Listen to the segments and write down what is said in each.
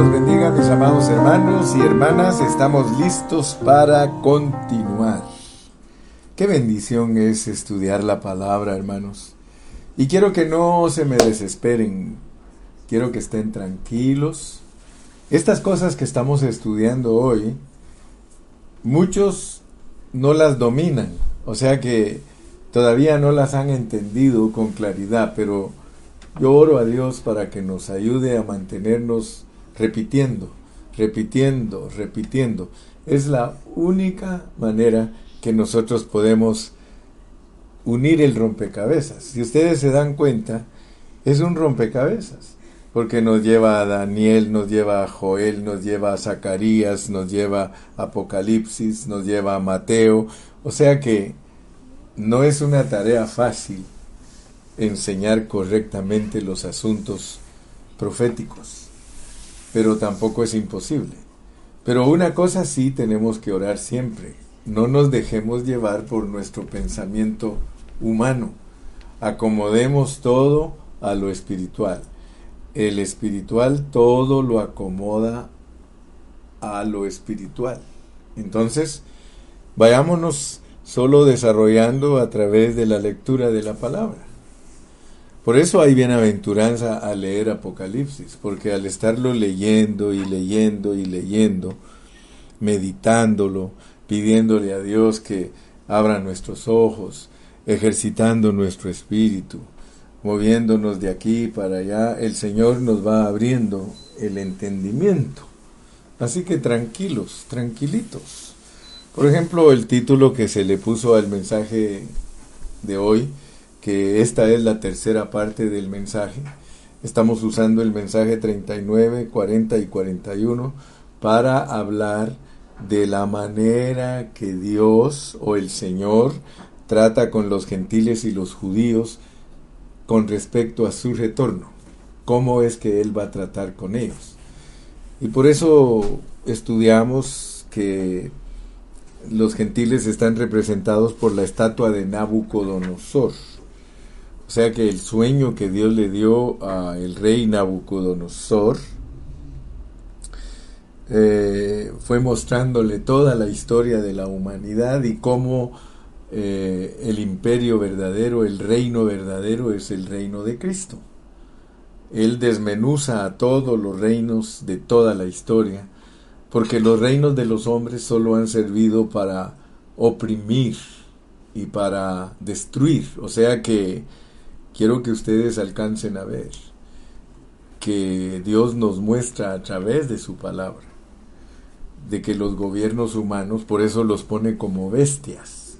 los bendiga, mis amados hermanos y hermanas. Estamos listos para continuar. Qué bendición es estudiar la palabra, hermanos. Y quiero que no se me desesperen. Quiero que estén tranquilos. Estas cosas que estamos estudiando hoy, muchos no las dominan. O sea que todavía no las han entendido con claridad, pero yo oro a Dios para que nos ayude a mantenernos repitiendo, repitiendo, repitiendo. Es la única manera que nosotros podemos unir el rompecabezas. Si ustedes se dan cuenta, es un rompecabezas, porque nos lleva a Daniel, nos lleva a Joel, nos lleva a Zacarías, nos lleva a Apocalipsis, nos lleva a Mateo. O sea que no es una tarea fácil enseñar correctamente los asuntos proféticos pero tampoco es imposible. Pero una cosa sí tenemos que orar siempre. No nos dejemos llevar por nuestro pensamiento humano. Acomodemos todo a lo espiritual. El espiritual todo lo acomoda a lo espiritual. Entonces, vayámonos solo desarrollando a través de la lectura de la palabra. Por eso hay bienaventuranza al leer Apocalipsis, porque al estarlo leyendo y leyendo y leyendo, meditándolo, pidiéndole a Dios que abra nuestros ojos, ejercitando nuestro espíritu, moviéndonos de aquí para allá, el Señor nos va abriendo el entendimiento. Así que tranquilos, tranquilitos. Por ejemplo, el título que se le puso al mensaje de hoy, que esta es la tercera parte del mensaje. Estamos usando el mensaje 39, 40 y 41 para hablar de la manera que Dios o el Señor trata con los gentiles y los judíos con respecto a su retorno. Cómo es que Él va a tratar con ellos. Y por eso estudiamos que los gentiles están representados por la estatua de Nabucodonosor. O sea que el sueño que Dios le dio al rey Nabucodonosor eh, fue mostrándole toda la historia de la humanidad y cómo eh, el imperio verdadero, el reino verdadero es el reino de Cristo. Él desmenuza a todos los reinos de toda la historia, porque los reinos de los hombres solo han servido para oprimir y para destruir. O sea que quiero que ustedes alcancen a ver que Dios nos muestra a través de su palabra, de que los gobiernos humanos, por eso los pone como bestias.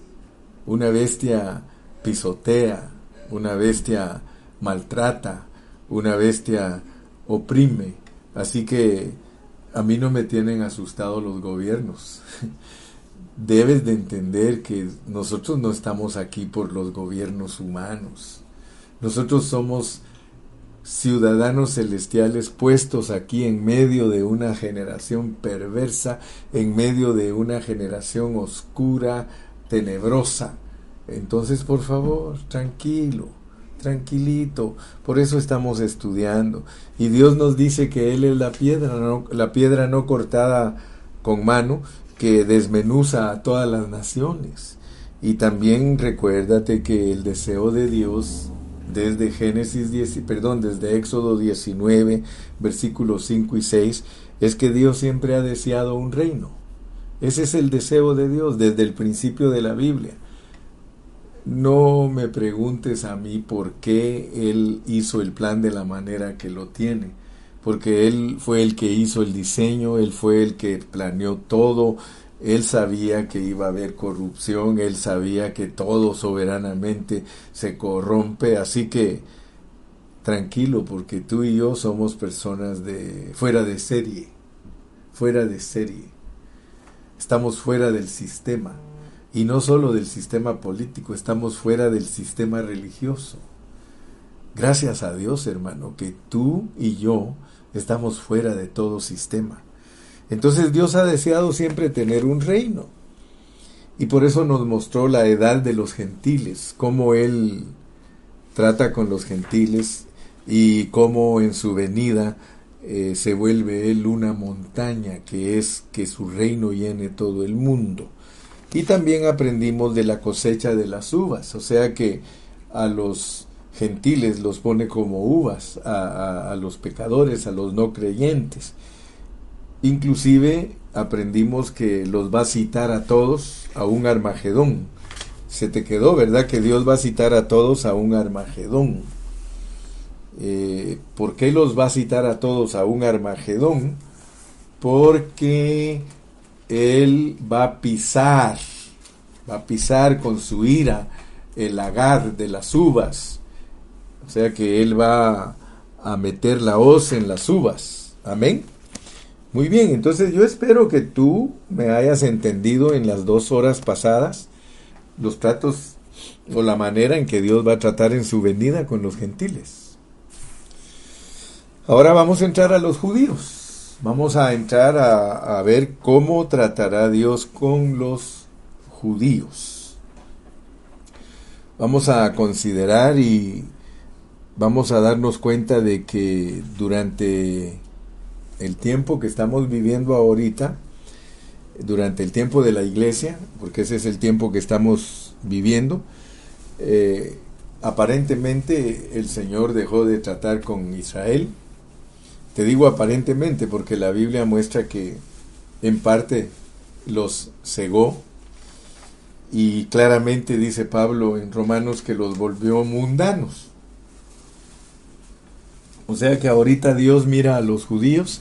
Una bestia pisotea, una bestia maltrata, una bestia oprime. Así que a mí no me tienen asustado los gobiernos. Debes de entender que nosotros no estamos aquí por los gobiernos humanos. Nosotros somos ciudadanos celestiales puestos aquí en medio de una generación perversa, en medio de una generación oscura, tenebrosa. Entonces, por favor, tranquilo, tranquilito. Por eso estamos estudiando. Y Dios nos dice que Él es la piedra, no, la piedra no cortada con mano, que desmenuza a todas las naciones. Y también recuérdate que el deseo de Dios desde Génesis 10, perdón, desde Éxodo 19, versículos 5 y 6, es que Dios siempre ha deseado un reino. Ese es el deseo de Dios desde el principio de la Biblia. No me preguntes a mí por qué Él hizo el plan de la manera que lo tiene, porque Él fue el que hizo el diseño, Él fue el que planeó todo, él sabía que iba a haber corrupción, él sabía que todo soberanamente se corrompe, así que tranquilo porque tú y yo somos personas de fuera de serie, fuera de serie. Estamos fuera del sistema y no solo del sistema político, estamos fuera del sistema religioso. Gracias a Dios, hermano, que tú y yo estamos fuera de todo sistema. Entonces Dios ha deseado siempre tener un reino. Y por eso nos mostró la edad de los gentiles, cómo Él trata con los gentiles y cómo en su venida eh, se vuelve él una montaña, que es que su reino llene todo el mundo. Y también aprendimos de la cosecha de las uvas, o sea que a los gentiles los pone como uvas, a, a los pecadores, a los no creyentes. Inclusive aprendimos que los va a citar a todos a un Armagedón. Se te quedó, ¿verdad? Que Dios va a citar a todos a un Armagedón. Eh, ¿Por qué los va a citar a todos a un Armagedón? Porque Él va a pisar, va a pisar con su ira el lagar de las uvas. O sea que Él va a meter la hoz en las uvas. Amén. Muy bien, entonces yo espero que tú me hayas entendido en las dos horas pasadas los tratos o la manera en que Dios va a tratar en su venida con los gentiles. Ahora vamos a entrar a los judíos. Vamos a entrar a, a ver cómo tratará Dios con los judíos. Vamos a considerar y vamos a darnos cuenta de que durante el tiempo que estamos viviendo ahorita, durante el tiempo de la iglesia, porque ese es el tiempo que estamos viviendo, eh, aparentemente el Señor dejó de tratar con Israel. Te digo aparentemente porque la Biblia muestra que en parte los cegó y claramente dice Pablo en Romanos que los volvió mundanos. O sea que ahorita Dios mira a los judíos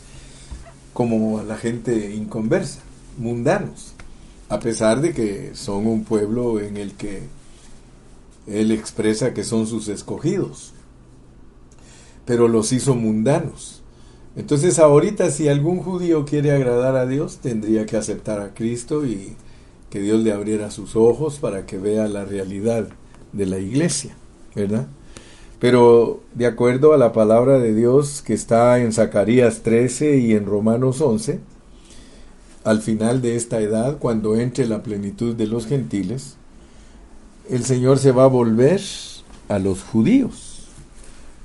como a la gente inconversa, mundanos, a pesar de que son un pueblo en el que él expresa que son sus escogidos, pero los hizo mundanos. Entonces ahorita si algún judío quiere agradar a Dios, tendría que aceptar a Cristo y que Dios le abriera sus ojos para que vea la realidad de la iglesia, ¿verdad? Pero de acuerdo a la palabra de Dios que está en Zacarías 13 y en Romanos 11, al final de esta edad, cuando entre la plenitud de los gentiles, el Señor se va a volver a los judíos.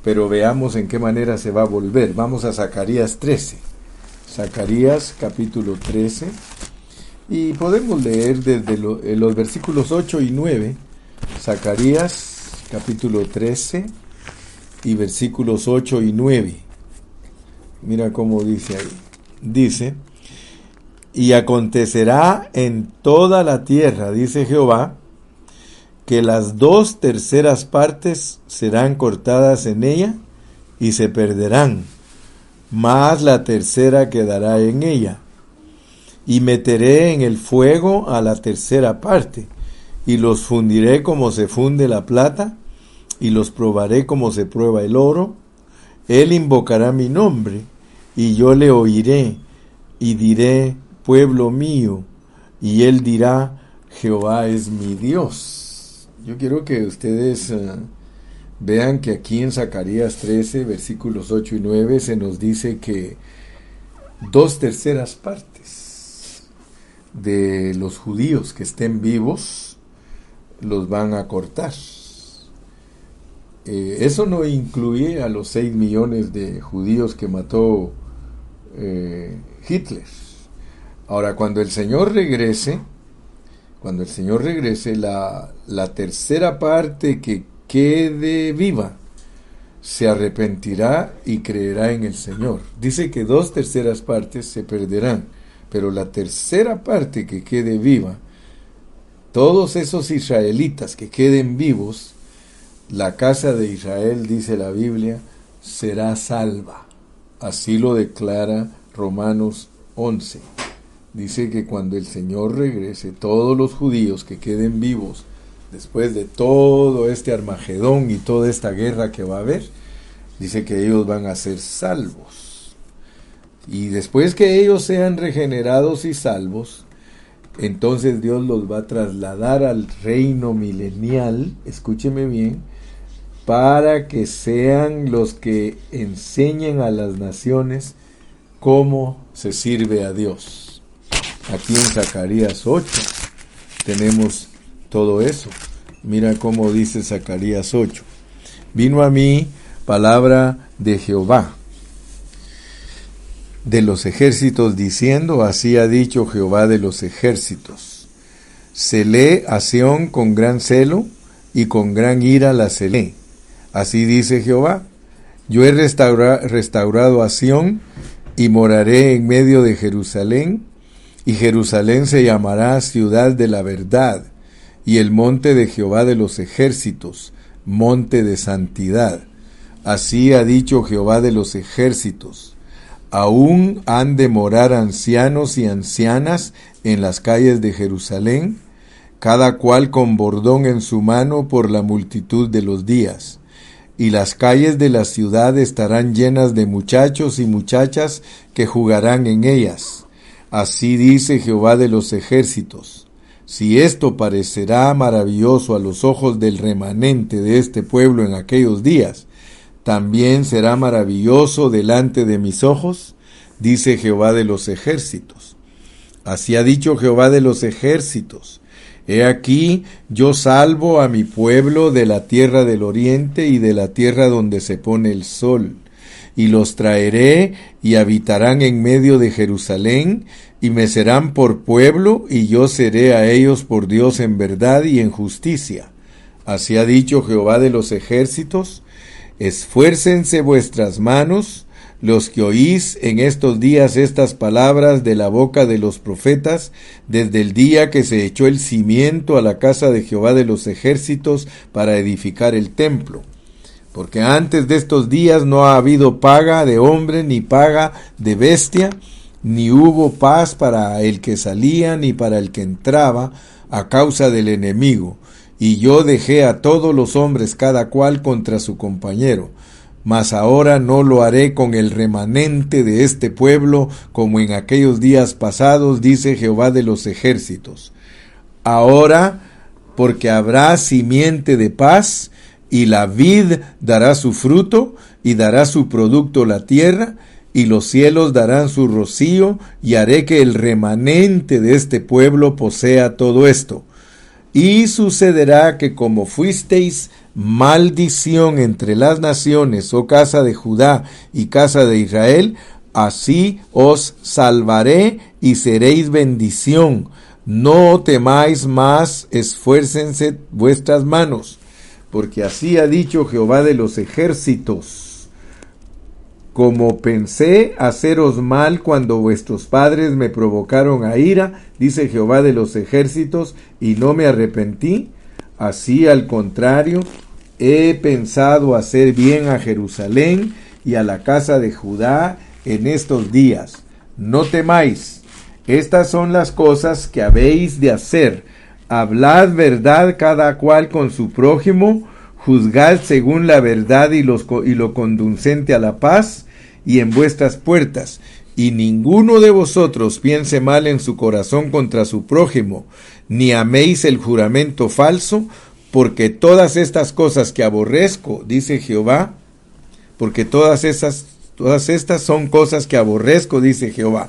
Pero veamos en qué manera se va a volver. Vamos a Zacarías 13. Zacarías capítulo 13. Y podemos leer desde los versículos 8 y 9. Zacarías capítulo 13 y versículos 8 y 9. Mira cómo dice ahí. Dice, y acontecerá en toda la tierra, dice Jehová, que las dos terceras partes serán cortadas en ella y se perderán, mas la tercera quedará en ella. Y meteré en el fuego a la tercera parte, y los fundiré como se funde la plata, y los probaré como se prueba el oro. Él invocará mi nombre, y yo le oiré, y diré, pueblo mío, y él dirá, Jehová es mi Dios. Yo quiero que ustedes eh, vean que aquí en Zacarías 13, versículos 8 y 9, se nos dice que dos terceras partes de los judíos que estén vivos los van a cortar. Eh, eso no incluye a los 6 millones de judíos que mató eh, Hitler. Ahora, cuando el Señor regrese, cuando el Señor regrese, la, la tercera parte que quede viva se arrepentirá y creerá en el Señor. Dice que dos terceras partes se perderán, pero la tercera parte que quede viva, todos esos israelitas que queden vivos, la casa de Israel, dice la Biblia, será salva. Así lo declara Romanos 11. Dice que cuando el Señor regrese, todos los judíos que queden vivos después de todo este Armagedón y toda esta guerra que va a haber, dice que ellos van a ser salvos. Y después que ellos sean regenerados y salvos, entonces Dios los va a trasladar al reino milenial, escúcheme bien, para que sean los que enseñen a las naciones cómo se sirve a Dios. Aquí en Zacarías 8 tenemos todo eso. Mira cómo dice Zacarías 8. Vino a mí palabra de Jehová, de los ejércitos diciendo, así ha dicho Jehová de los ejércitos. Celé a Sión con gran celo y con gran ira la celé. Así dice Jehová, yo he restaurado a Sión y moraré en medio de Jerusalén, y Jerusalén se llamará ciudad de la verdad, y el monte de Jehová de los ejércitos, monte de santidad. Así ha dicho Jehová de los ejércitos. Aún han de morar ancianos y ancianas en las calles de Jerusalén, cada cual con bordón en su mano por la multitud de los días. Y las calles de la ciudad estarán llenas de muchachos y muchachas que jugarán en ellas. Así dice Jehová de los ejércitos. Si esto parecerá maravilloso a los ojos del remanente de este pueblo en aquellos días, también será maravilloso delante de mis ojos, dice Jehová de los ejércitos. Así ha dicho Jehová de los ejércitos. He aquí, yo salvo a mi pueblo de la tierra del oriente y de la tierra donde se pone el sol, y los traeré y habitarán en medio de Jerusalén, y me serán por pueblo, y yo seré a ellos por Dios en verdad y en justicia. Así ha dicho Jehová de los ejércitos, esfuércense vuestras manos, los que oís en estos días estas palabras de la boca de los profetas, desde el día que se echó el cimiento a la casa de Jehová de los ejércitos para edificar el templo. Porque antes de estos días no ha habido paga de hombre ni paga de bestia, ni hubo paz para el que salía ni para el que entraba a causa del enemigo. Y yo dejé a todos los hombres cada cual contra su compañero mas ahora no lo haré con el remanente de este pueblo como en aquellos días pasados, dice Jehová de los ejércitos. Ahora, porque habrá simiente de paz, y la vid dará su fruto, y dará su producto la tierra, y los cielos darán su rocío, y haré que el remanente de este pueblo posea todo esto. Y sucederá que como fuisteis maldición entre las naciones, oh casa de Judá y casa de Israel, así os salvaré y seréis bendición. No temáis más, esfuércense vuestras manos, porque así ha dicho Jehová de los ejércitos. Como pensé haceros mal cuando vuestros padres me provocaron a ira, dice Jehová de los ejércitos, y no me arrepentí, así al contrario, he pensado hacer bien a Jerusalén y a la casa de Judá en estos días. No temáis, estas son las cosas que habéis de hacer. Hablad verdad cada cual con su prójimo, juzgad según la verdad y, y lo conducente a la paz, y en vuestras puertas, y ninguno de vosotros piense mal en su corazón contra su prójimo, ni améis el juramento falso, porque todas estas cosas que aborrezco, dice Jehová, porque todas esas todas estas son cosas que aborrezco, dice Jehová.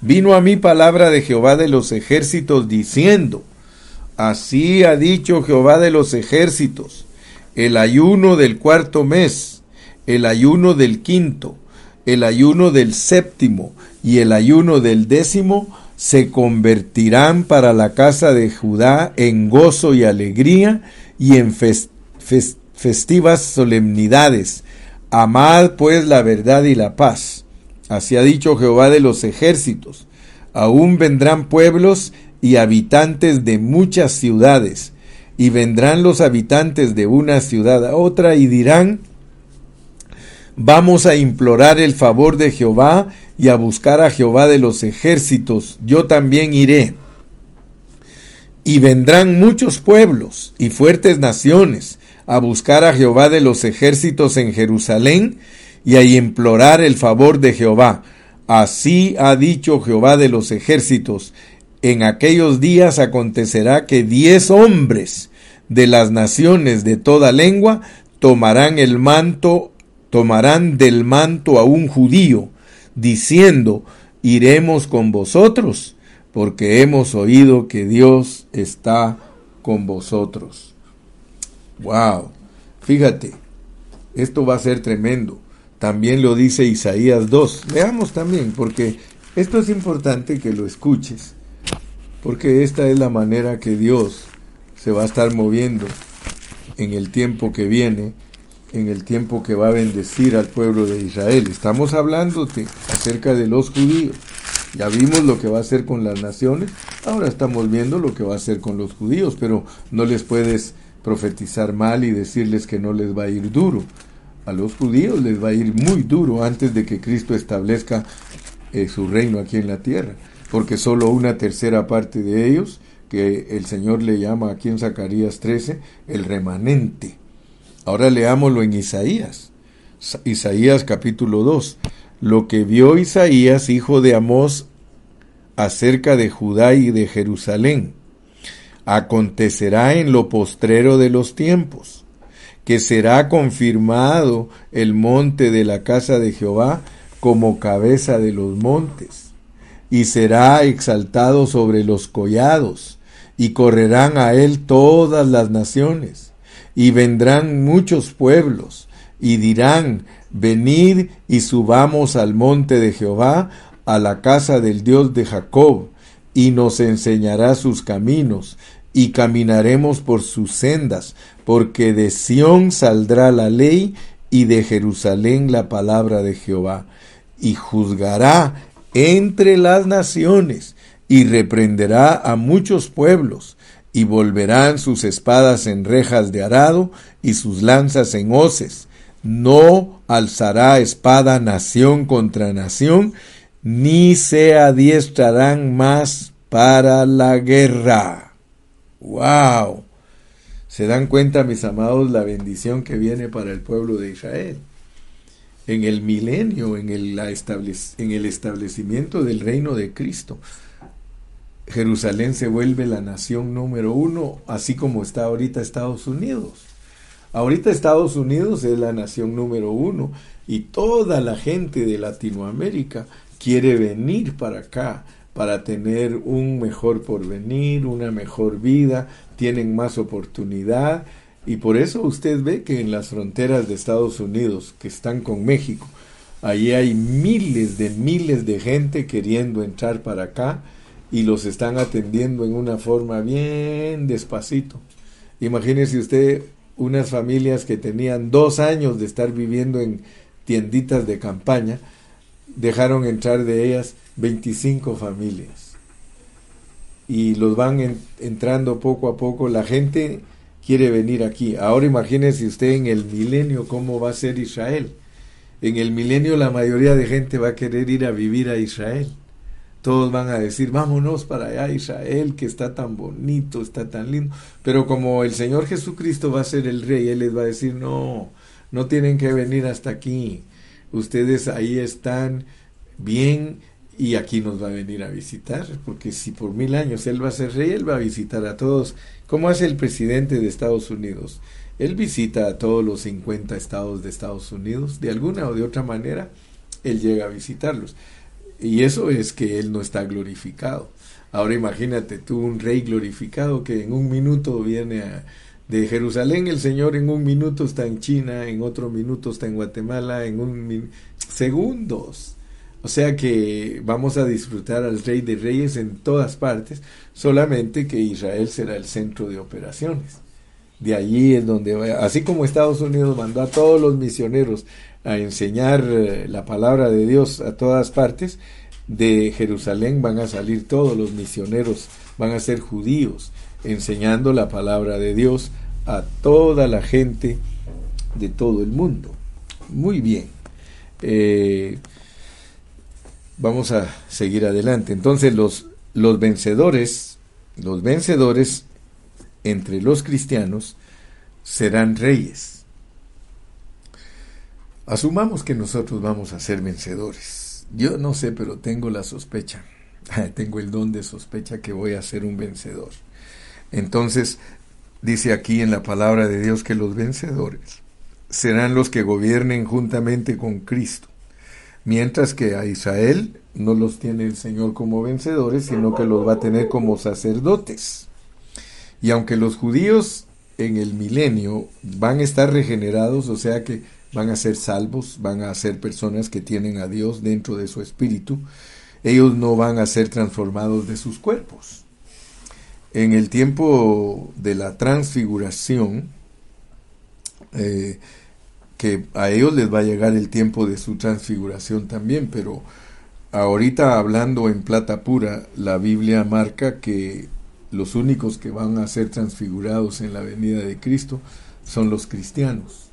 Vino a mí palabra de Jehová de los ejércitos diciendo, así ha dicho Jehová de los ejércitos, el ayuno del cuarto mes, el ayuno del quinto, el ayuno del séptimo y el ayuno del décimo se convertirán para la casa de Judá en gozo y alegría y en festivas solemnidades. Amad pues la verdad y la paz. Así ha dicho Jehová de los ejércitos. Aún vendrán pueblos y habitantes de muchas ciudades, y vendrán los habitantes de una ciudad a otra y dirán, Vamos a implorar el favor de Jehová y a buscar a Jehová de los ejércitos. Yo también iré. Y vendrán muchos pueblos y fuertes naciones a buscar a Jehová de los ejércitos en Jerusalén y a implorar el favor de Jehová. Así ha dicho Jehová de los ejércitos. En aquellos días acontecerá que diez hombres de las naciones de toda lengua tomarán el manto tomarán del manto a un judío, diciendo, iremos con vosotros, porque hemos oído que Dios está con vosotros. Wow, fíjate, esto va a ser tremendo. También lo dice Isaías 2. Veamos también, porque esto es importante que lo escuches, porque esta es la manera que Dios se va a estar moviendo en el tiempo que viene, en el tiempo que va a bendecir al pueblo de Israel. Estamos hablando acerca de los judíos. Ya vimos lo que va a hacer con las naciones, ahora estamos viendo lo que va a hacer con los judíos, pero no les puedes profetizar mal y decirles que no les va a ir duro. A los judíos les va a ir muy duro antes de que Cristo establezca eh, su reino aquí en la tierra, porque solo una tercera parte de ellos, que el Señor le llama aquí en Zacarías 13, el remanente. Ahora leámoslo en Isaías, Isaías capítulo 2 lo que vio Isaías, hijo de Amós, acerca de Judá y de Jerusalén. Acontecerá en lo postrero de los tiempos, que será confirmado el monte de la casa de Jehová como cabeza de los montes, y será exaltado sobre los collados, y correrán a él todas las naciones, y vendrán muchos pueblos, y dirán, Venid y subamos al monte de Jehová, a la casa del Dios de Jacob, y nos enseñará sus caminos, y caminaremos por sus sendas, porque de Sión saldrá la ley, y de Jerusalén la palabra de Jehová, y juzgará entre las naciones, y reprenderá a muchos pueblos, y volverán sus espadas en rejas de arado, y sus lanzas en hoces, no alzará espada nación contra nación, ni se adiestrarán más para la guerra. ¡Wow! ¿Se dan cuenta, mis amados, la bendición que viene para el pueblo de Israel? En el milenio, en el, en el establecimiento del reino de Cristo, Jerusalén se vuelve la nación número uno, así como está ahorita Estados Unidos. Ahorita Estados Unidos es la nación número uno y toda la gente de Latinoamérica quiere venir para acá para tener un mejor porvenir, una mejor vida, tienen más oportunidad y por eso usted ve que en las fronteras de Estados Unidos que están con México, allí hay miles de miles de gente queriendo entrar para acá y los están atendiendo en una forma bien despacito. Imagínese usted unas familias que tenían dos años de estar viviendo en tienditas de campaña, dejaron entrar de ellas 25 familias. Y los van entrando poco a poco. La gente quiere venir aquí. Ahora imagínese usted en el milenio cómo va a ser Israel. En el milenio la mayoría de gente va a querer ir a vivir a Israel. Todos van a decir, vámonos para allá, Israel, que está tan bonito, está tan lindo. Pero como el Señor Jesucristo va a ser el rey, Él les va a decir, no, no tienen que venir hasta aquí. Ustedes ahí están bien y aquí nos va a venir a visitar, porque si por mil años Él va a ser rey, Él va a visitar a todos. ¿Cómo hace el presidente de Estados Unidos? Él visita a todos los 50 estados de Estados Unidos, de alguna o de otra manera, Él llega a visitarlos. Y eso es que Él no está glorificado. Ahora imagínate tú un rey glorificado que en un minuto viene de Jerusalén, el Señor en un minuto está en China, en otro minuto está en Guatemala, en un segundos. O sea que vamos a disfrutar al Rey de Reyes en todas partes, solamente que Israel será el centro de operaciones. De allí es donde, así como Estados Unidos mandó a todos los misioneros a enseñar eh, la palabra de Dios a todas partes, de Jerusalén van a salir todos los misioneros, van a ser judíos, enseñando la palabra de Dios a toda la gente de todo el mundo. Muy bien. Eh, vamos a seguir adelante. Entonces los, los vencedores, los vencedores entre los cristianos serán reyes Asumamos que nosotros vamos a ser vencedores. Yo no sé, pero tengo la sospecha, tengo el don de sospecha que voy a ser un vencedor. Entonces, dice aquí en la palabra de Dios que los vencedores serán los que gobiernen juntamente con Cristo, mientras que a Israel no los tiene el Señor como vencedores, sino que los va a tener como sacerdotes. Y aunque los judíos en el milenio van a estar regenerados, o sea que van a ser salvos, van a ser personas que tienen a Dios dentro de su espíritu. Ellos no van a ser transformados de sus cuerpos. En el tiempo de la transfiguración, eh, que a ellos les va a llegar el tiempo de su transfiguración también, pero ahorita hablando en plata pura, la Biblia marca que los únicos que van a ser transfigurados en la venida de Cristo son los cristianos.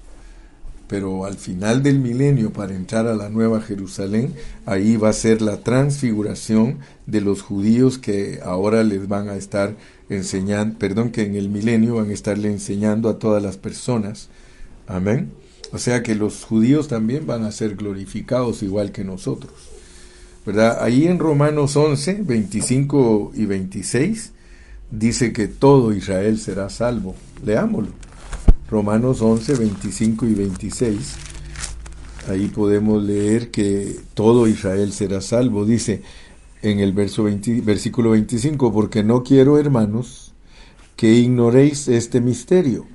Pero al final del milenio, para entrar a la nueva Jerusalén, ahí va a ser la transfiguración de los judíos que ahora les van a estar enseñando, perdón, que en el milenio van a estarle enseñando a todas las personas. Amén. O sea que los judíos también van a ser glorificados igual que nosotros. ¿Verdad? Ahí en Romanos 11, 25 y 26 dice que todo Israel será salvo. Leámoslo. Romanos 11, 25 y 26. Ahí podemos leer que todo Israel será salvo. Dice en el verso versículo 25, porque no quiero, hermanos, que ignoréis este misterio,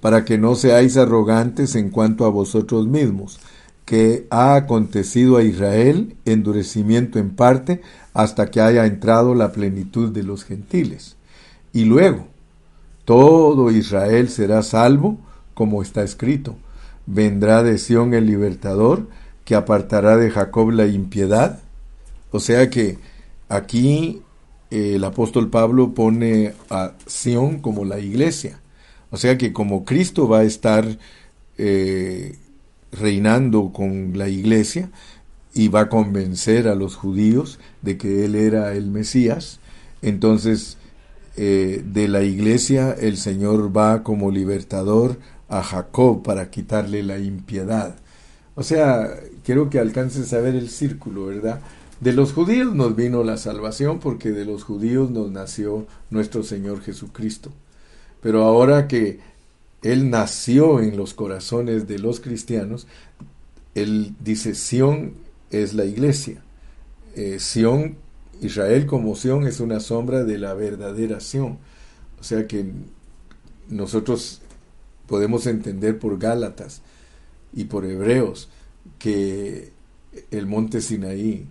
para que no seáis arrogantes en cuanto a vosotros mismos, que ha acontecido a Israel endurecimiento en parte hasta que haya entrado la plenitud de los gentiles y luego, todo Israel será salvo, como está escrito. Vendrá de Sión el libertador, que apartará de Jacob la impiedad. O sea que aquí eh, el apóstol Pablo pone a Sión como la iglesia. O sea que como Cristo va a estar eh, reinando con la iglesia y va a convencer a los judíos de que él era el Mesías, entonces eh, de la iglesia, el Señor va como libertador a Jacob para quitarle la impiedad. O sea, quiero que alcances a ver el círculo, ¿verdad? De los judíos nos vino la salvación porque de los judíos nos nació nuestro Señor Jesucristo. Pero ahora que Él nació en los corazones de los cristianos, Él dice, Sión es la iglesia. Eh, Sión Israel como Sión es una sombra de la verdadera Sión. O sea que nosotros podemos entender por Gálatas y por Hebreos que el monte Sinaí,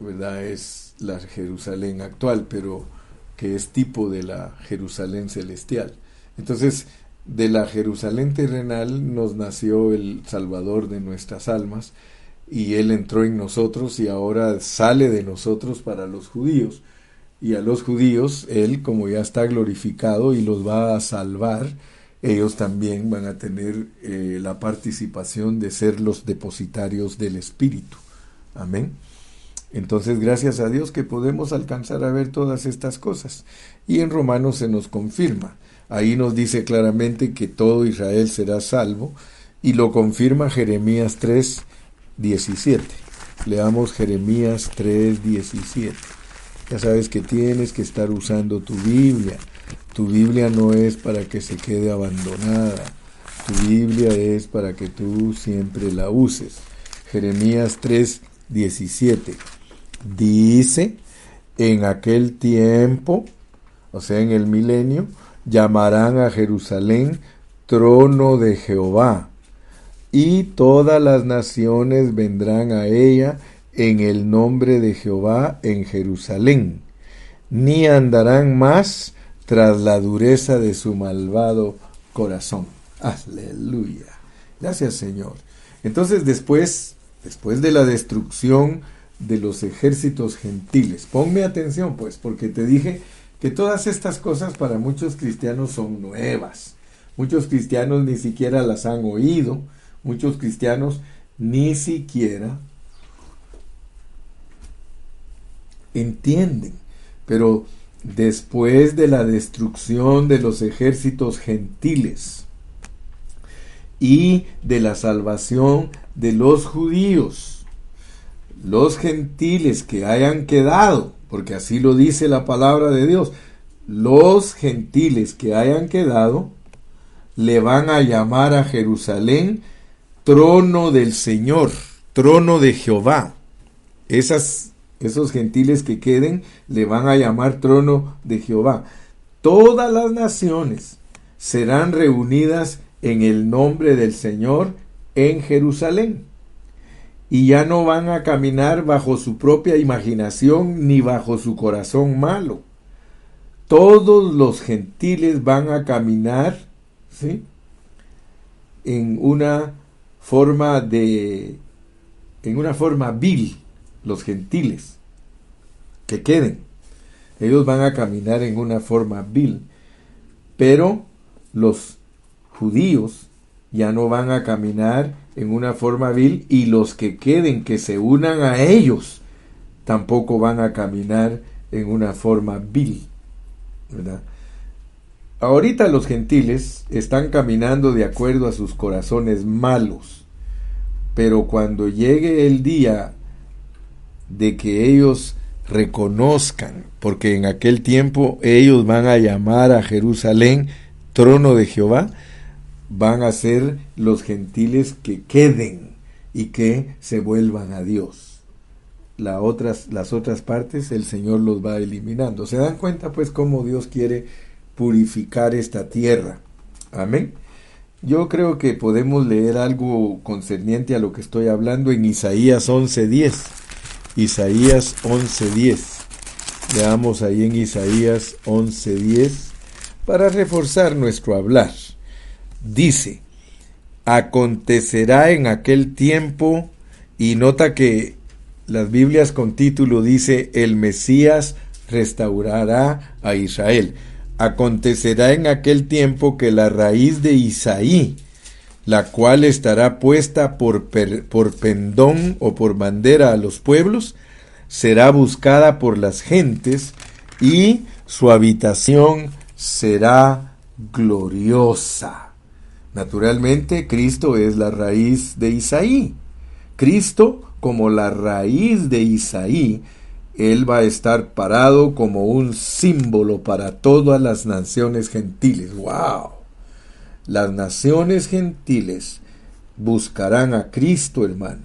¿verdad? Es la Jerusalén actual, pero que es tipo de la Jerusalén celestial. Entonces, de la Jerusalén terrenal nos nació el Salvador de nuestras almas, y Él entró en nosotros y ahora sale de nosotros para los judíos. Y a los judíos, Él, como ya está glorificado y los va a salvar, ellos también van a tener eh, la participación de ser los depositarios del Espíritu. Amén. Entonces, gracias a Dios que podemos alcanzar a ver todas estas cosas. Y en Romanos se nos confirma. Ahí nos dice claramente que todo Israel será salvo y lo confirma Jeremías 3, 17. Leamos Jeremías 3, 17. Ya sabes que tienes que estar usando tu Biblia. Tu Biblia no es para que se quede abandonada. Tu Biblia es para que tú siempre la uses. Jeremías 3, 17. Dice, en aquel tiempo, o sea, en el milenio, llamarán a Jerusalén trono de Jehová y todas las naciones vendrán a ella en el nombre de Jehová en Jerusalén, ni andarán más tras la dureza de su malvado corazón. Aleluya. Gracias Señor. Entonces después, después de la destrucción de los ejércitos gentiles, ponme atención pues, porque te dije que todas estas cosas para muchos cristianos son nuevas. Muchos cristianos ni siquiera las han oído, Muchos cristianos ni siquiera entienden, pero después de la destrucción de los ejércitos gentiles y de la salvación de los judíos, los gentiles que hayan quedado, porque así lo dice la palabra de Dios, los gentiles que hayan quedado le van a llamar a Jerusalén trono del Señor, trono de Jehová. Esas, esos gentiles que queden le van a llamar trono de Jehová. Todas las naciones serán reunidas en el nombre del Señor en Jerusalén. Y ya no van a caminar bajo su propia imaginación ni bajo su corazón malo. Todos los gentiles van a caminar ¿sí? en una forma de en una forma vil los gentiles que queden ellos van a caminar en una forma vil pero los judíos ya no van a caminar en una forma vil y los que queden, que se unan a ellos, tampoco van a caminar en una forma vil. ¿verdad? Ahorita los gentiles están caminando de acuerdo a sus corazones malos, pero cuando llegue el día de que ellos reconozcan, porque en aquel tiempo ellos van a llamar a Jerusalén trono de Jehová, van a ser los gentiles que queden y que se vuelvan a Dios. las otras partes el Señor los va eliminando. ¿Se dan cuenta pues cómo Dios quiere purificar esta tierra? Amén. Yo creo que podemos leer algo concerniente a lo que estoy hablando en Isaías 11.10. Isaías 11.10. Veamos ahí en Isaías 11.10 para reforzar nuestro hablar dice, acontecerá en aquel tiempo, y nota que las Biblias con título dice, el Mesías restaurará a Israel. Acontecerá en aquel tiempo que la raíz de Isaí, la cual estará puesta por, por pendón o por bandera a los pueblos, será buscada por las gentes y su habitación será gloriosa. Naturalmente, Cristo es la raíz de Isaí. Cristo, como la raíz de Isaí, Él va a estar parado como un símbolo para todas las naciones gentiles. ¡Wow! Las naciones gentiles buscarán a Cristo, hermano.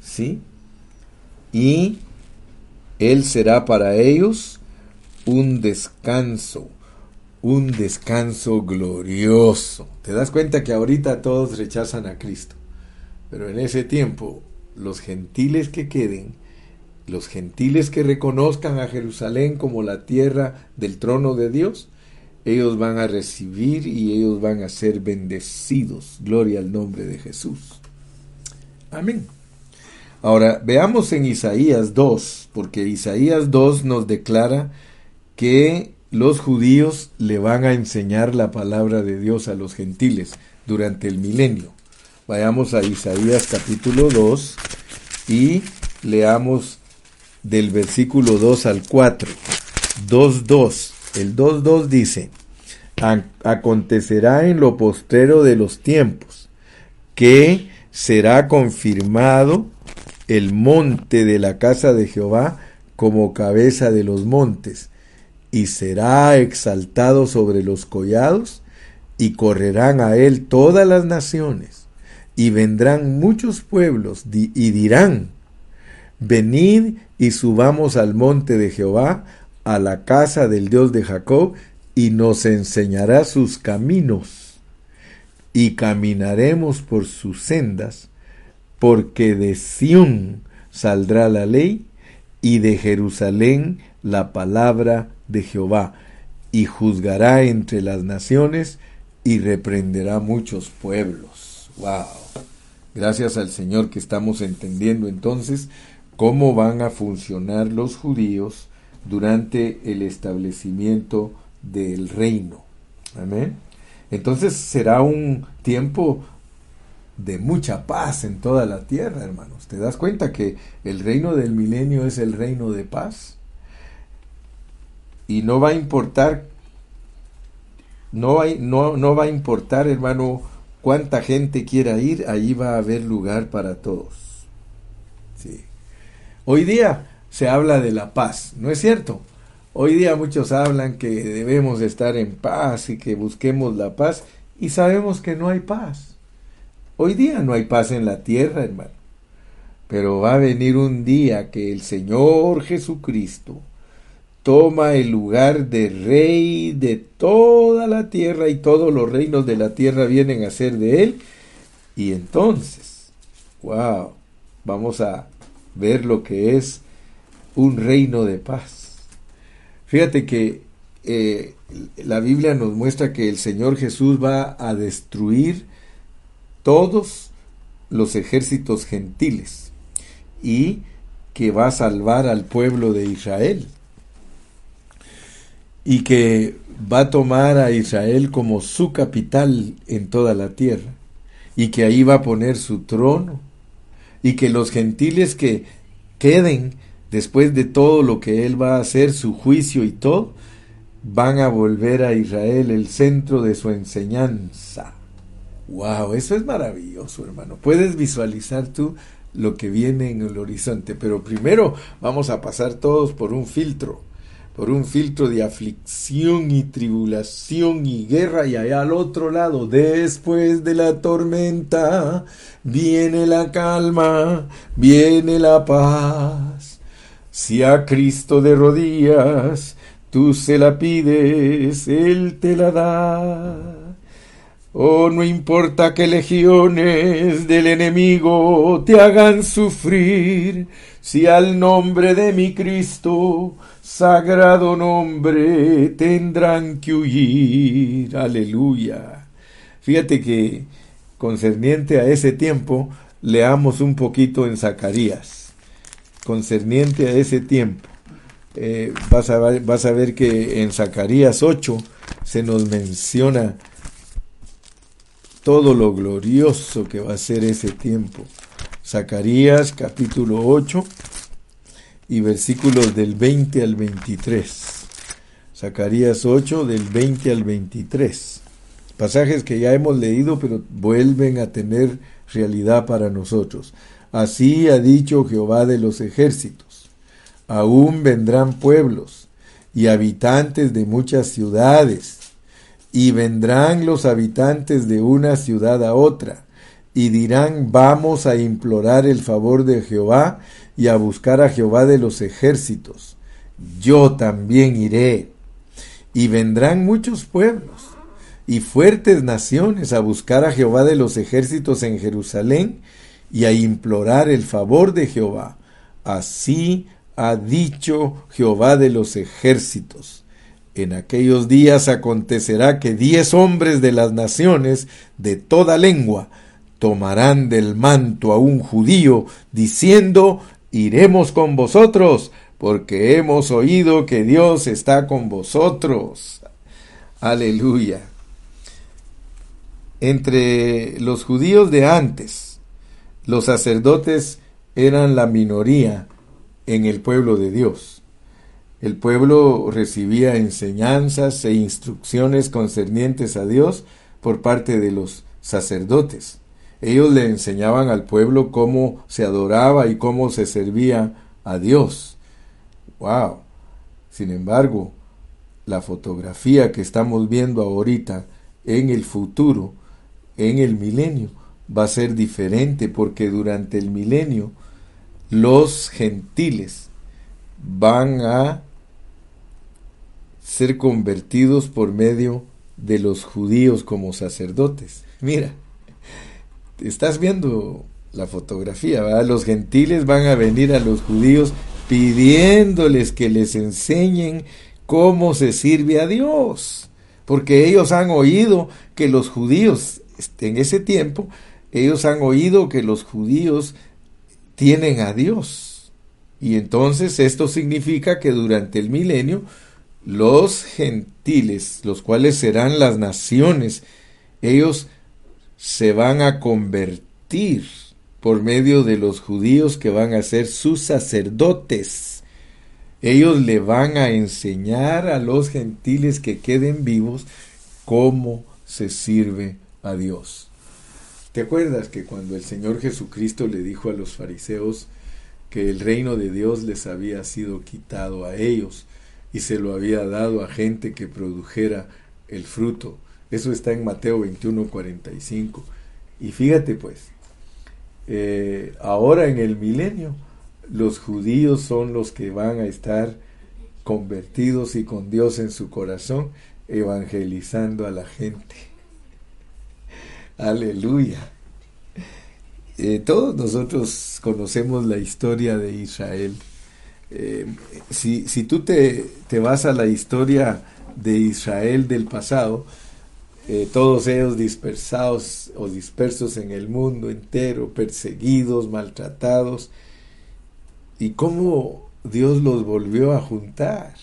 ¿Sí? Y Él será para ellos un descanso un descanso glorioso. Te das cuenta que ahorita todos rechazan a Cristo, pero en ese tiempo los gentiles que queden, los gentiles que reconozcan a Jerusalén como la tierra del trono de Dios, ellos van a recibir y ellos van a ser bendecidos. Gloria al nombre de Jesús. Amén. Ahora veamos en Isaías 2, porque Isaías 2 nos declara que los judíos le van a enseñar la palabra de Dios a los gentiles durante el milenio. Vayamos a Isaías capítulo 2 y leamos del versículo 2 al 4. 2.2. El 2.2 dice, acontecerá en lo postrero de los tiempos que será confirmado el monte de la casa de Jehová como cabeza de los montes y será exaltado sobre los collados, y correrán a él todas las naciones, y vendrán muchos pueblos, y dirán, venid y subamos al monte de Jehová, a la casa del Dios de Jacob, y nos enseñará sus caminos, y caminaremos por sus sendas, porque de Sión saldrá la ley, y de Jerusalén la palabra de Jehová, y juzgará entre las naciones y reprenderá muchos pueblos. ¡Wow! Gracias al Señor que estamos entendiendo entonces cómo van a funcionar los judíos durante el establecimiento del reino. Amén. Entonces será un tiempo de mucha paz en toda la tierra, hermanos. ¿Te das cuenta que el reino del milenio es el reino de paz? y no va a importar, no, no va a importar, hermano, cuánta gente quiera ir, allí va a haber lugar para todos. Hoy día se habla de la paz, ¿no es cierto? Hoy día muchos hablan que debemos estar en paz y que busquemos la paz y sabemos que no hay paz. Hoy día no hay paz en la tierra, hermano. Pero va a venir un día que el Señor Jesucristo toma el lugar de rey de toda la tierra y todos los reinos de la tierra vienen a ser de él Y entonces, wow, vamos a ver lo que es un reino de paz. Fíjate que eh, la Biblia nos muestra que el Señor Jesús va a destruir todos los ejércitos gentiles y que va a salvar al pueblo de Israel. Y que va a tomar a Israel como su capital en toda la tierra. Y que ahí va a poner su trono y que los gentiles que queden después de todo lo que él va a hacer, su juicio y todo, van a volver a Israel el centro de su enseñanza. Wow, eso es maravilloso, hermano. Puedes visualizar tú lo que viene en el horizonte, pero primero vamos a pasar todos por un filtro por un filtro de aflicción y tribulación y guerra y allá al otro lado, después de la tormenta, viene la calma, viene la paz. Si a Cristo de rodillas tú se la pides, Él te la da. Oh, no importa que legiones del enemigo te hagan sufrir, si al nombre de mi Cristo sagrado nombre tendrán que huir. Aleluya. Fíjate que concerniente a ese tiempo, leamos un poquito en Zacarías. Concerniente a ese tiempo. Eh, vas, a, vas a ver que en Zacarías 8 se nos menciona todo lo glorioso que va a ser ese tiempo. Zacarías capítulo 8 y versículos del 20 al 23. Zacarías 8 del 20 al 23. Pasajes que ya hemos leído pero vuelven a tener realidad para nosotros. Así ha dicho Jehová de los ejércitos. Aún vendrán pueblos y habitantes de muchas ciudades, y vendrán los habitantes de una ciudad a otra, y dirán, vamos a implorar el favor de Jehová y a buscar a Jehová de los ejércitos. Yo también iré. Y vendrán muchos pueblos y fuertes naciones a buscar a Jehová de los ejércitos en Jerusalén y a implorar el favor de Jehová. Así ha dicho Jehová de los ejércitos. En aquellos días acontecerá que diez hombres de las naciones de toda lengua tomarán del manto a un judío, diciendo, iremos con vosotros, porque hemos oído que Dios está con vosotros. Aleluya. Entre los judíos de antes, los sacerdotes eran la minoría en el pueblo de Dios. El pueblo recibía enseñanzas e instrucciones concernientes a Dios por parte de los sacerdotes. Ellos le enseñaban al pueblo cómo se adoraba y cómo se servía a Dios. ¡Wow! Sin embargo, la fotografía que estamos viendo ahorita en el futuro, en el milenio, va a ser diferente porque durante el milenio los gentiles van a ser convertidos por medio de los judíos como sacerdotes. Mira, estás viendo la fotografía, ¿verdad? Los gentiles van a venir a los judíos pidiéndoles que les enseñen cómo se sirve a Dios, porque ellos han oído que los judíos, en ese tiempo, ellos han oído que los judíos tienen a Dios. Y entonces esto significa que durante el milenio los gentiles, los cuales serán las naciones, ellos se van a convertir por medio de los judíos que van a ser sus sacerdotes. Ellos le van a enseñar a los gentiles que queden vivos cómo se sirve a Dios. ¿Te acuerdas que cuando el Señor Jesucristo le dijo a los fariseos que el reino de Dios les había sido quitado a ellos y se lo había dado a gente que produjera el fruto eso está en Mateo 21, 45. Y fíjate pues, eh, ahora en el milenio, los judíos son los que van a estar convertidos y con Dios en su corazón, evangelizando a la gente. Aleluya. eh, todos nosotros conocemos la historia de Israel. Eh, si, si, tú te, te, vas a la historia de Israel del pasado, eh, todos ellos dispersados o dispersos en el mundo entero, perseguidos, maltratados, y cómo Dios los volvió a juntar,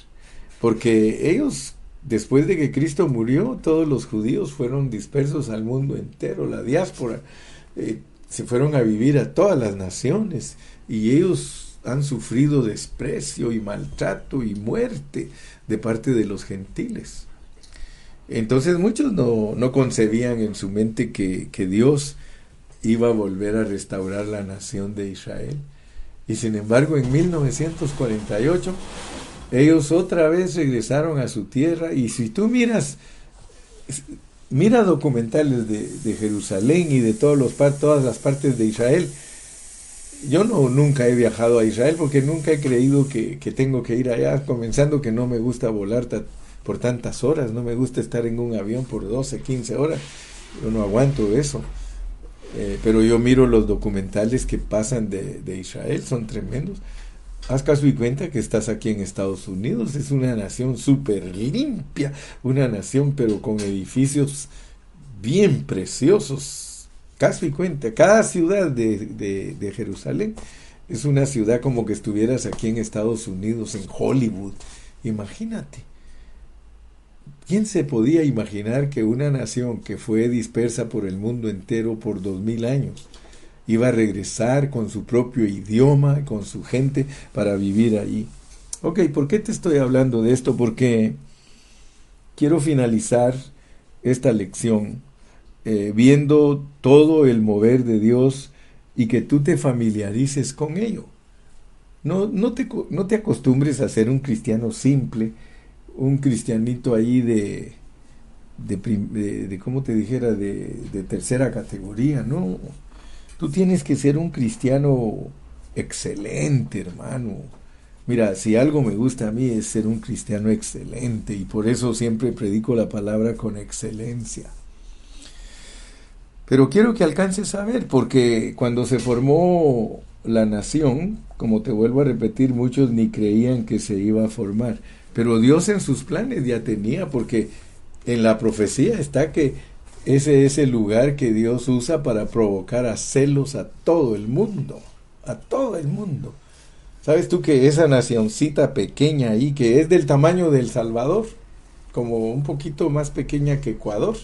porque ellos, después de que Cristo murió, todos los judíos fueron dispersos al mundo entero, la diáspora, eh, se fueron a vivir a todas las naciones, y ellos han sufrido desprecio y maltrato y muerte de parte de los gentiles. Entonces muchos no, no concebían en su mente que, que, Dios iba a volver a restaurar la nación de Israel. Y sin embargo, en 1948, ellos otra vez regresaron a su tierra. Y si tú miras, mira documentales de, de Jerusalén y de todos los, todas las partes de Israel, yo no nunca he viajado a Israel porque nunca he creído que, que tengo que ir allá, comenzando que no me gusta volar por tantas horas, no me gusta estar en un avión por 12, 15 horas, yo no aguanto eso. Eh, pero yo miro los documentales que pasan de, de, Israel, son tremendos. Haz caso y cuenta que estás aquí en Estados Unidos, es una nación súper limpia, una nación pero con edificios bien preciosos. Caso y cuenta, cada ciudad de, de, Jerusalén es una ciudad como que estuvieras aquí en Estados Unidos, en Hollywood. Imagínate. ¿Quién se podía imaginar que una nación que fue dispersa por el mundo entero por dos mil años iba a regresar con su propio idioma, con su gente, para vivir allí? Ok, ¿por qué te estoy hablando de esto? Porque quiero finalizar esta lección eh, viendo todo el mover de Dios y que tú te familiarices con ello. No, no, te, no te acostumbres a ser un cristiano simple, un cristianito ahí de, de, ¿cómo te dijera?, de, tercera categoría, no. Tú tienes que ser un cristiano excelente, hermano. Mira, si algo me gusta a mí es ser un cristiano excelente y por eso siempre predico la palabra con excelencia. Pero quiero que alcances a ver, porque cuando se formó la nación, como te vuelvo a repetir, muchos ni creían que se iba a formar. Pero Dios en sus planes ya tenía, porque en la profecía está que ese es el lugar que Dios usa para provocar a celos a todo el mundo, a todo el mundo. ¿Sabes tú que esa nacioncita pequeña ahí, que es del tamaño del Salvador, como un poquito más pequeña que Ecuador,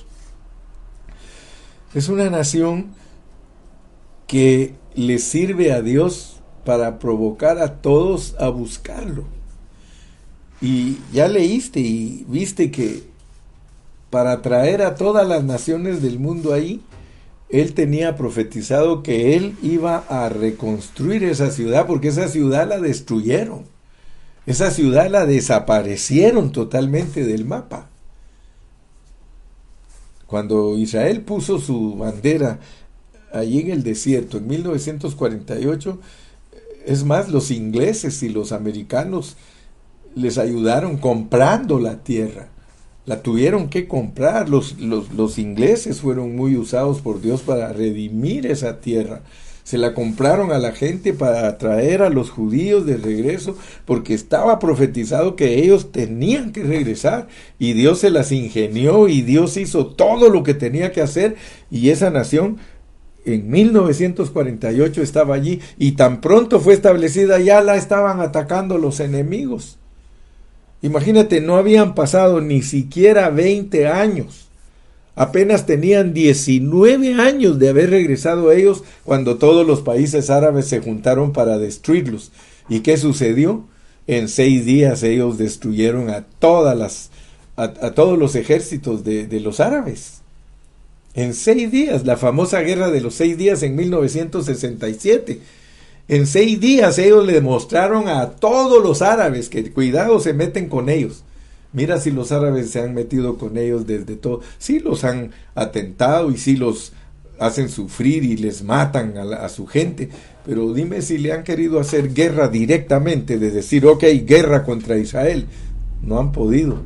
es una nación que le sirve a Dios para provocar a todos a buscarlo. Y ya leíste y viste que para traer a todas las naciones del mundo ahí, él tenía profetizado que él iba a reconstruir esa ciudad porque esa ciudad la destruyeron. Esa ciudad la desaparecieron totalmente del mapa. Cuando Israel puso su bandera allí en el desierto en 1948, es más, los ingleses y los americanos les ayudaron comprando la tierra. La tuvieron que comprar. Los, los, los, ingleses fueron muy usados por Dios para redimir esa tierra. Se la compraron a la gente para atraer a los judíos de regreso, porque estaba profetizado que ellos tenían que regresar. Y Dios se las ingenió y Dios hizo todo lo que tenía que hacer. Y esa nación en 1948 estaba allí y tan pronto fue establecida ya la estaban atacando los enemigos. Imagínate, no habían pasado ni siquiera 20 años. Apenas tenían 19 años de haber regresado ellos cuando todos los países árabes se juntaron para destruirlos. ¿Y qué sucedió? En seis días ellos destruyeron a todas las a, todos los ejércitos de, de los árabes. En seis días, la famosa guerra de los seis días en 1967 en seis días ellos le demostraron a todos los árabes que cuidado se meten con ellos. Mira si los árabes se han metido con ellos desde todo. Sí los han atentado y sí los hacen sufrir y les matan a, su gente. Pero dime si le han querido hacer guerra directamente, de decir, ok, guerra contra Israel. No han podido.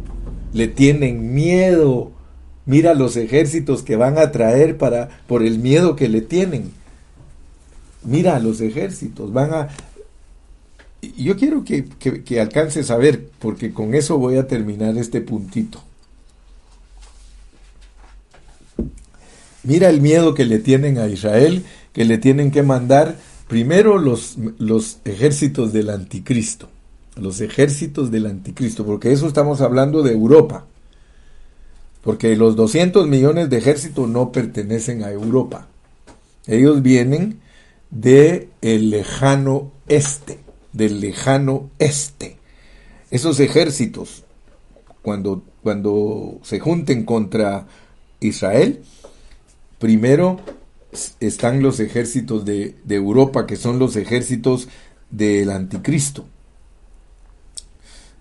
Le tienen miedo. Mira los ejércitos que van a traer para, por el miedo que le tienen. Mira los ejércitos, van a... Yo quiero que, que alcances a ver, porque con eso voy a terminar este puntito. Mira el miedo que le tienen a Israel, que le tienen que mandar primero los, los ejércitos del anticristo, los ejércitos del anticristo, porque eso estamos hablando de Europa, porque los 200 millones de ejércitos no pertenecen a Europa, ellos vienen de el lejano este, del lejano este. Esos ejércitos, cuando, cuando se junten contra Israel, primero están los ejércitos de, Europa, que son los ejércitos del anticristo.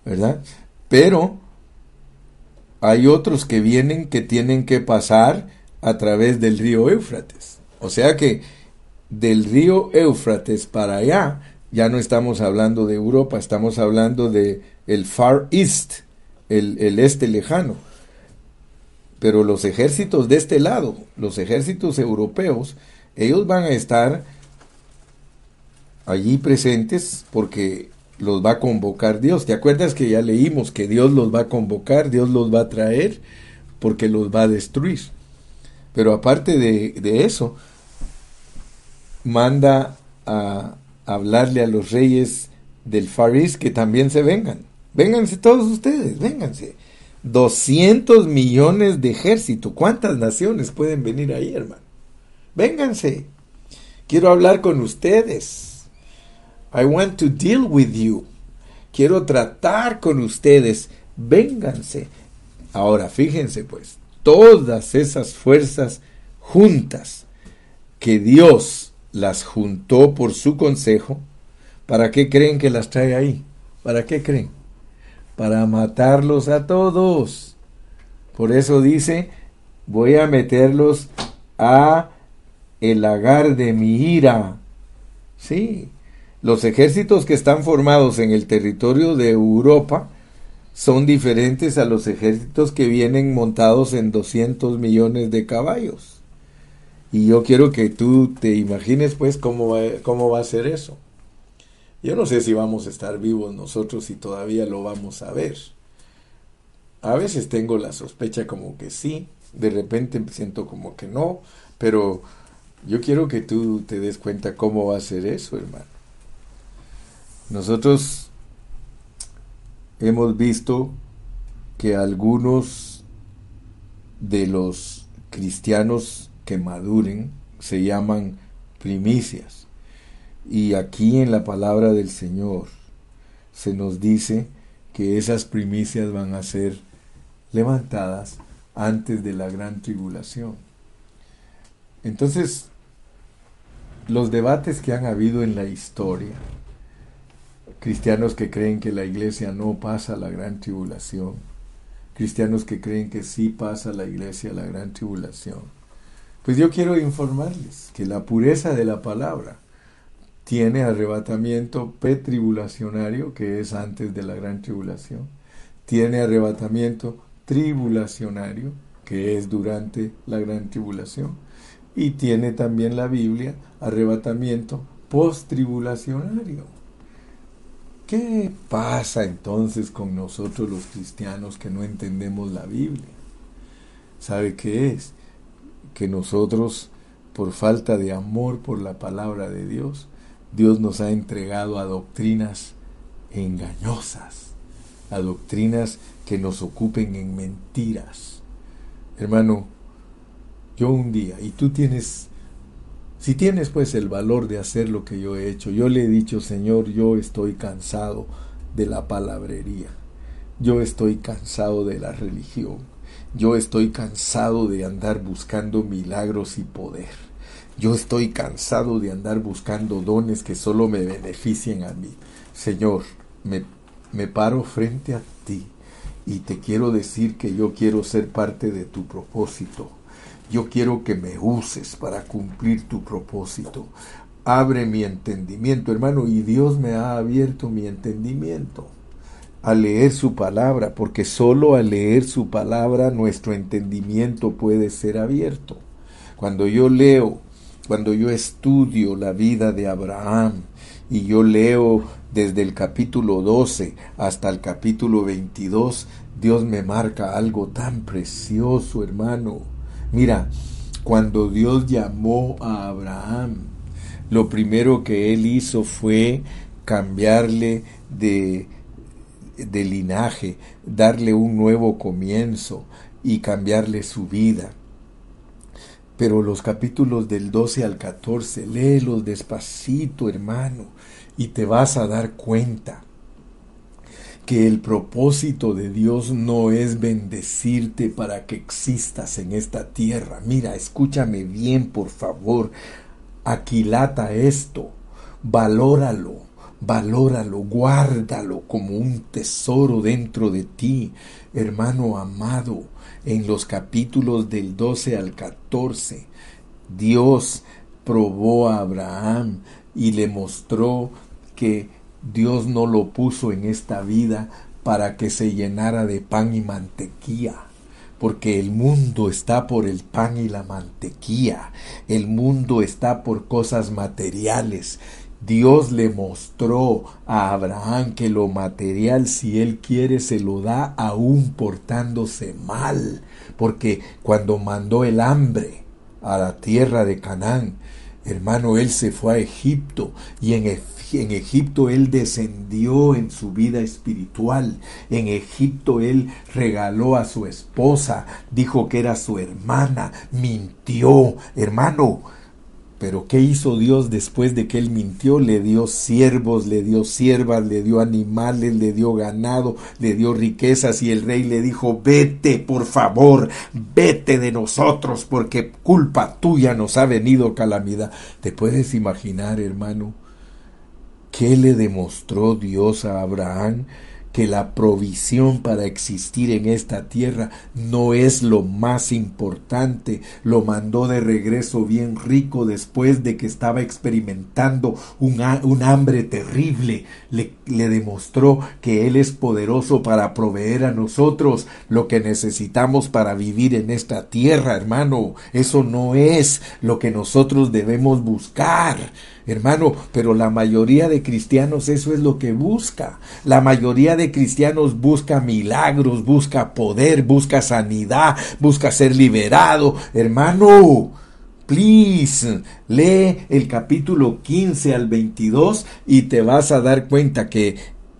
¿Verdad? Pero hay otros que vienen que tienen que pasar a través del río Éufrates. O sea que del río Éufrates para allá ya no estamos hablando de Europa, estamos hablando de el Far East, el, el este lejano. Pero los ejércitos de este lado, los ejércitos europeos, ellos van a estar allí presentes porque los va a convocar Dios. ¿Te acuerdas que ya leímos que Dios los va a convocar, Dios los va a traer porque los va a destruir? Pero aparte de, eso, manda a hablarle a los reyes del Faris que también se vengan. Vénganse todos ustedes, vénganse. 200 millones de ejército. ¿Cuántas naciones pueden venir ahí, hermano? Vénganse. Quiero hablar con ustedes. I want to deal with you. Quiero tratar con ustedes. Vénganse. Ahora, fíjense pues, todas esas fuerzas juntas que Dios las juntó por su consejo, ¿para qué creen que las trae ahí? ¿Para qué creen? para matarlos a todos. Por eso dice, voy a meterlos a el lagar de mi ira. Sí, los ejércitos que están formados en el territorio de Europa son diferentes a los ejércitos que vienen montados en 200 millones de caballos. Y yo quiero que tú te imagines pues cómo va, cómo va a ser eso. Yo no sé si vamos a estar vivos nosotros y todavía lo vamos a ver. A veces tengo la sospecha como que sí, de repente siento como que no, pero yo quiero que tú te des cuenta cómo va a ser eso, hermano. Nosotros hemos visto que algunos de los cristianos que maduren se llaman primicias. Y aquí en la palabra del Señor se nos dice que esas primicias van a ser levantadas antes de la gran tribulación. Entonces, los debates que han habido en la historia, cristianos que creen que la iglesia no pasa la gran tribulación, cristianos que creen que sí pasa la iglesia la gran tribulación, pues yo quiero informarles que la pureza de la palabra tiene arrebatamiento pretribulacionario, que es antes de la gran tribulación, tiene arrebatamiento tribulacionario, que es durante la gran tribulación, y tiene también la Biblia arrebatamiento post-tribulacionario. ¿Qué pasa entonces con nosotros los cristianos que no entendemos la Biblia? ¿Sabe qué es? Que nosotros, por falta de amor por la palabra de Dios, Dios nos ha entregado a doctrinas engañosas, a doctrinas que nos ocupen en mentiras. Hermano, yo un día, y tú tienes, si tienes pues el valor de hacer lo que yo he hecho, yo le he dicho, Señor, yo estoy cansado de la palabrería, yo estoy cansado de la religión, yo estoy cansado de andar buscando milagros y poder. Yo estoy cansado de andar buscando dones que solo me beneficien a mí. Señor, me, me paro frente a ti y te quiero decir que yo quiero ser parte de tu propósito. Yo quiero que me uses para cumplir tu propósito. Abre mi entendimiento, hermano, y Dios me ha abierto mi entendimiento a leer su palabra, porque solo al leer su palabra nuestro entendimiento puede ser abierto. Cuando yo leo cuando yo estudio la vida de Abraham y yo leo desde el capítulo 12 hasta el capítulo 22, Dios me marca algo tan precioso, hermano. Mira, cuando Dios llamó a Abraham, lo primero que él hizo fue cambiarle de, de linaje, darle un nuevo comienzo y cambiarle su vida. Pero los capítulos del 12 al 14, léelos despacito, hermano, y te vas a dar cuenta que el propósito de Dios no es bendecirte para que existas en esta tierra. Mira, escúchame bien, por favor. Aquilata esto, valóralo, valóralo, guárdalo como un tesoro dentro de ti, hermano amado. En los capítulos del 12 al 14, Dios probó a Abraham y le mostró que Dios no lo puso en esta vida para que se llenara de pan y mantequilla porque el mundo está por el pan y la mantequilla, el mundo está por cosas materiales. Dios le mostró a Abraham que lo material, si él quiere, se lo da aún portándose mal, porque cuando mandó el hambre a la tierra de Canaán, hermano, él se fue a Egipto y en en Egipto él descendió en su vida espiritual. En Egipto él regaló a su esposa, dijo que era su hermana, mintió, hermano. Pero ¿qué hizo Dios después de que él mintió? Le dio siervos, le dio siervas, le dio animales, le dio ganado, le dio riquezas y el rey le dijo, vete, por favor, vete de nosotros porque culpa tuya nos ha venido calamidad. ¿Te puedes imaginar, hermano? ¿Qué le demostró Dios a Abraham? Que la provisión para existir en esta tierra no es lo más importante. Lo mandó de regreso bien rico después de que estaba experimentando un, hambre terrible. Le, le demostró que Él es poderoso para proveer a nosotros lo que necesitamos para vivir en esta tierra, hermano. Eso no es lo que nosotros debemos buscar hermano, pero la mayoría de cristianos eso es lo que busca. La mayoría de cristianos busca milagros, busca poder, busca sanidad, busca ser liberado, hermano. Please, lee el capítulo 15 al 22 y te vas a dar cuenta que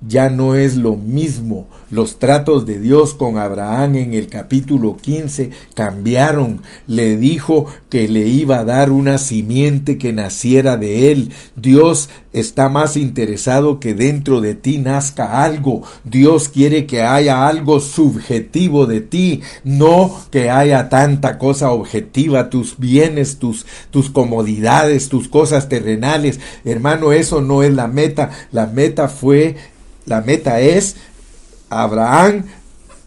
ya no es lo mismo. Los tratos de Dios con Abraham en el capítulo 15 cambiaron. Le dijo que le iba a dar una simiente que naciera de él. Dios está más interesado que dentro de ti nazca algo. Dios quiere que haya algo subjetivo de ti, no que haya tanta cosa objetiva, tus bienes, tus, tus comodidades, tus cosas terrenales. Hermano, eso no es la meta. La meta fue la meta es, Abraham,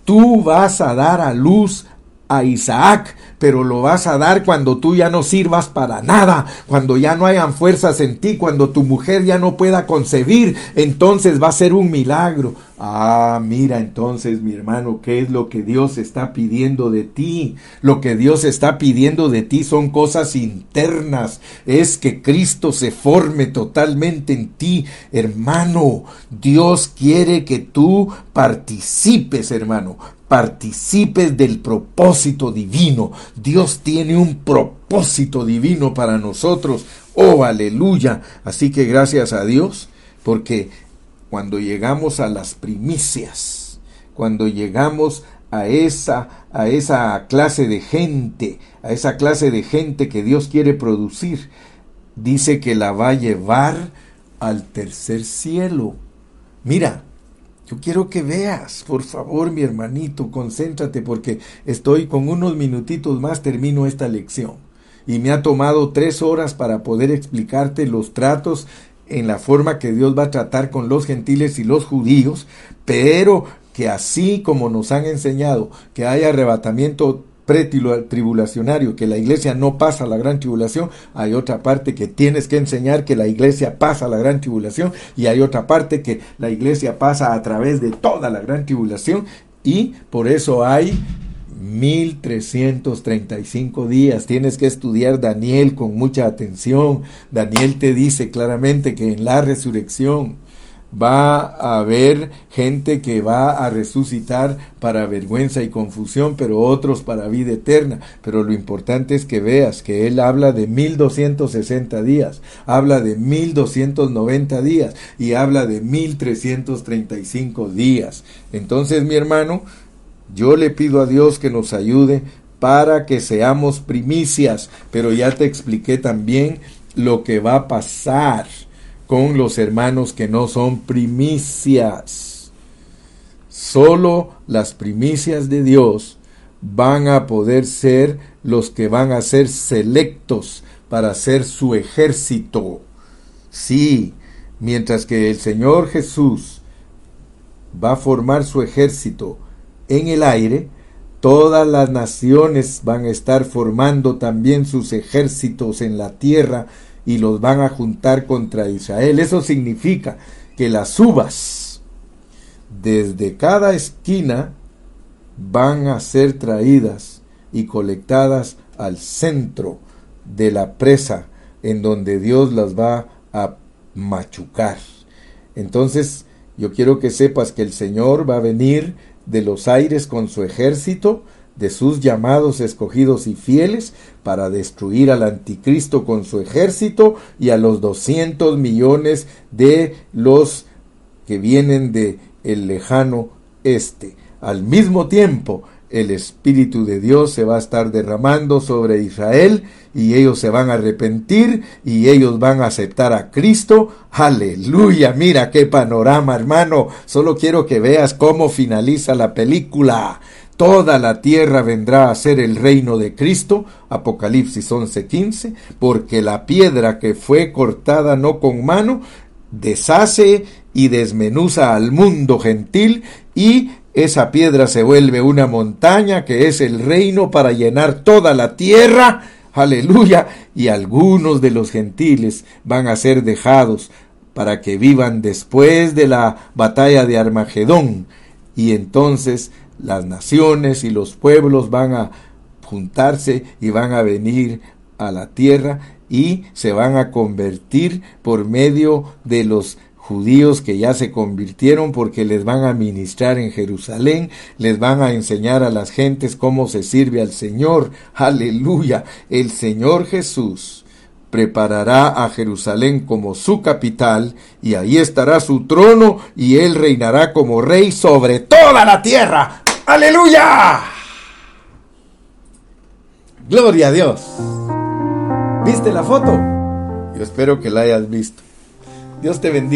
tú vas a dar a luz a Isaac pero lo vas a dar cuando tú ya no sirvas para nada, cuando ya no hayan fuerzas en ti, cuando tu mujer ya no pueda concebir, entonces va a ser un milagro. Ah, mira entonces mi hermano, ¿qué es lo que Dios está pidiendo de ti? Lo que Dios está pidiendo de ti son cosas internas, es que Cristo se forme totalmente en ti, hermano. Dios quiere que tú participes, hermano, participes del propósito divino. Dios tiene un propósito divino para nosotros. Oh, aleluya. Así que gracias a Dios, porque cuando llegamos a las primicias, cuando llegamos a esa, a esa clase de gente, a esa clase de gente que Dios quiere producir, dice que la va a llevar al tercer cielo. Mira, yo quiero que veas, por favor, mi hermanito, concéntrate porque estoy con unos minutitos más, termino esta lección. Y me ha tomado tres horas para poder explicarte los tratos en la forma que Dios va a tratar con los gentiles y los judíos, pero que así como nos han enseñado que hay arrebatamiento pretribulacionario, que la iglesia no pasa la gran tribulación, hay otra parte que tienes que enseñar que la iglesia pasa la gran tribulación y hay otra parte que la iglesia pasa a través de toda la gran tribulación y por eso hay 1335 días. Tienes que estudiar Daniel con mucha atención. Daniel te dice claramente que en la resurrección va a haber gente que va a resucitar para vergüenza y confusión, pero otros para vida eterna. Pero lo importante es que veas que él habla de 1260 días, habla de 1290 días y habla de 1335 días. Entonces, mi hermano, yo le pido a Dios que nos ayude para que seamos primicias, pero ya te expliqué también lo que va a pasar con los hermanos que no son primicias. Solo las primicias de Dios van a poder ser los que van a ser selectos para ser su ejército. Sí, mientras que el Señor Jesús va a formar su ejército en el aire, todas las naciones van a estar formando también sus ejércitos en la tierra y los van a juntar contra Israel. Eso significa que las uvas desde cada esquina van a ser traídas y colectadas al centro de la presa en donde Dios las va a machucar. Entonces, yo quiero que sepas que el Señor va a venir de los aires con su ejército de sus llamados escogidos y fieles para destruir al anticristo con su ejército y a los 200 millones de los que vienen de el lejano este. Al mismo tiempo, el Espíritu de Dios se va a estar derramando sobre Israel y ellos se van a arrepentir y ellos van a aceptar a Cristo. Aleluya, mira qué panorama hermano. Solo quiero que veas cómo finaliza la película. Toda la tierra vendrá a ser el reino de Cristo, Apocalipsis 11:15, porque la piedra que fue cortada no con mano, deshace y desmenuza al mundo gentil y esa piedra se vuelve una montaña que es el reino para llenar toda la tierra. Aleluya. Y algunos de los gentiles van a ser dejados para que vivan después de la batalla de Armagedón. Y entonces las naciones y los pueblos van a juntarse y van a venir a la tierra y se van a convertir por medio de los judíos que ya se convirtieron porque les van a ministrar en Jerusalén, les van a enseñar a las gentes cómo se sirve al Señor. Aleluya. El Señor Jesús preparará a Jerusalén como su capital, y ahí estará su trono, y él reinará como rey sobre toda la tierra. Aleluya. Gloria a Dios. ¿Viste la foto? Yo espero que la hayas visto. Dios te bendiga.